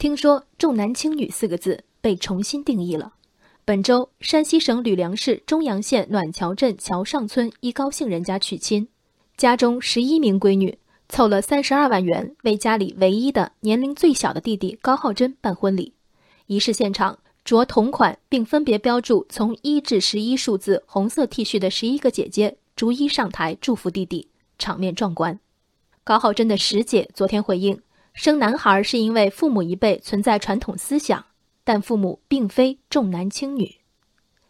听说“重男轻女”四个字被重新定义了。本周，山西省吕梁市中阳县暖桥镇桥上村一高姓人家娶亲，家中十一名闺女凑了三十二万元为家里唯一的年龄最小的弟弟高浩真办婚礼。仪式现场着同款并分别标注从一至十一数字红色 T 恤的十一个姐姐逐一上台祝福弟弟，场面壮观。高浩真的师姐昨天回应。生男孩是因为父母一辈存在传统思想，但父母并非重男轻女。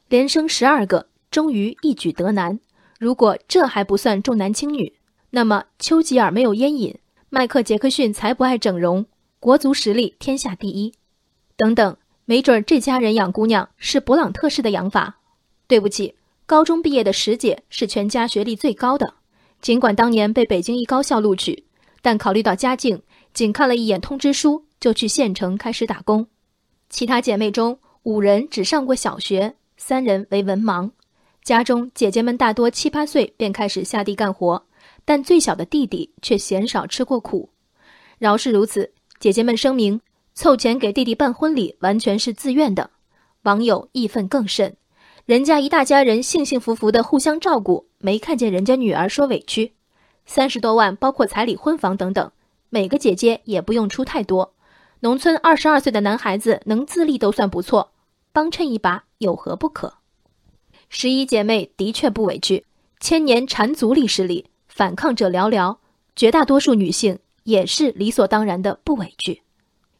连生十二个，终于一举得男。如果这还不算重男轻女，那么丘吉尔没有烟瘾，迈克杰克逊才不爱整容，国足实力天下第一，等等，没准这家人养姑娘是勃朗特式的养法。对不起，高中毕业的石姐是全家学历最高的，尽管当年被北京一高校录取，但考虑到家境。仅看了一眼通知书，就去县城开始打工。其他姐妹中，五人只上过小学，三人为文盲。家中姐姐们大多七八岁便开始下地干活，但最小的弟弟却鲜少吃过苦。饶是如此，姐姐们声明，凑钱给弟弟办婚礼完全是自愿的。网友义愤更甚：人家一大家人幸幸福福的互相照顾，没看见人家女儿说委屈。三十多万，包括彩礼、婚房等等。每个姐姐也不用出太多，农村二十二岁的男孩子能自立都算不错，帮衬一把有何不可？十一姐妹的确不委屈，千年缠足历史里反抗者寥寥，绝大多数女性也是理所当然的不委屈。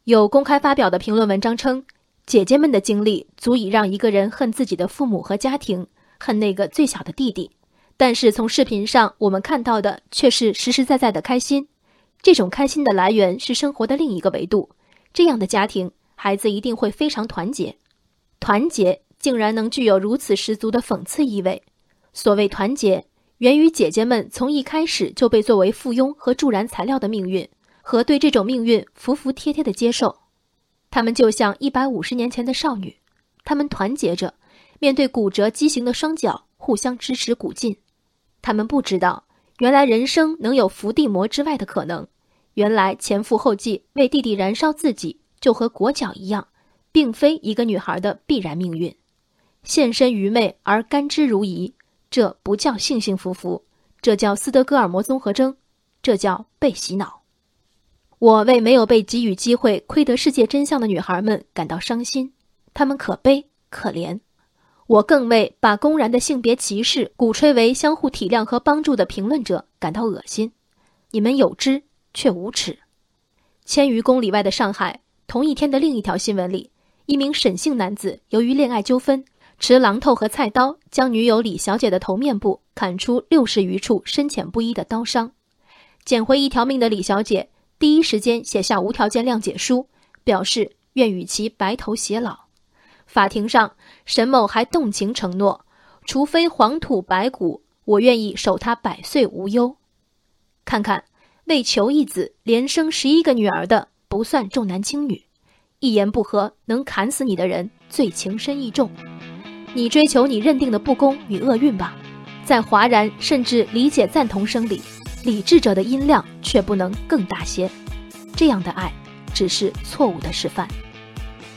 有公开发表的评论文章称，姐姐们的经历足以让一个人恨自己的父母和家庭，恨那个最小的弟弟。但是从视频上我们看到的却是实实在在的开心。这种开心的来源是生活的另一个维度，这样的家庭，孩子一定会非常团结。团结竟然能具有如此十足的讽刺意味。所谓团结，源于姐姐们从一开始就被作为附庸和助燃材料的命运，和对这种命运服服帖帖的接受。她们就像一百五十年前的少女，她们团结着，面对骨折畸形的双脚，互相支持鼓劲。她们不知道。原来人生能有伏地魔之外的可能，原来前赴后继为弟弟燃烧自己就和裹脚一样，并非一个女孩的必然命运。献身愚昧而甘之如饴，这不叫幸幸福福，这叫斯德哥尔摩综合征，这叫被洗脑。我为没有被给予机会窥得世界真相的女孩们感到伤心，她们可悲可怜。我更为把公然的性别歧视鼓吹为相互体谅和帮助的评论者感到恶心。你们有知却无耻。千余公里外的上海，同一天的另一条新闻里，一名沈姓男子由于恋爱纠纷，持榔头和菜刀将女友李小姐的头面部砍出六十余处深浅不一的刀伤。捡回一条命的李小姐第一时间写下无条件谅解书，表示愿与其白头偕老。法庭上，沈某还动情承诺：“除非黄土白骨，我愿意守他百岁无忧。”看看，为求一子连生十一个女儿的，不算重男轻女；一言不合能砍死你的人，最情深意重。你追求你认定的不公与厄运吧，在哗然甚至理解赞同声里，理智者的音量却不能更大些。这样的爱，只是错误的示范。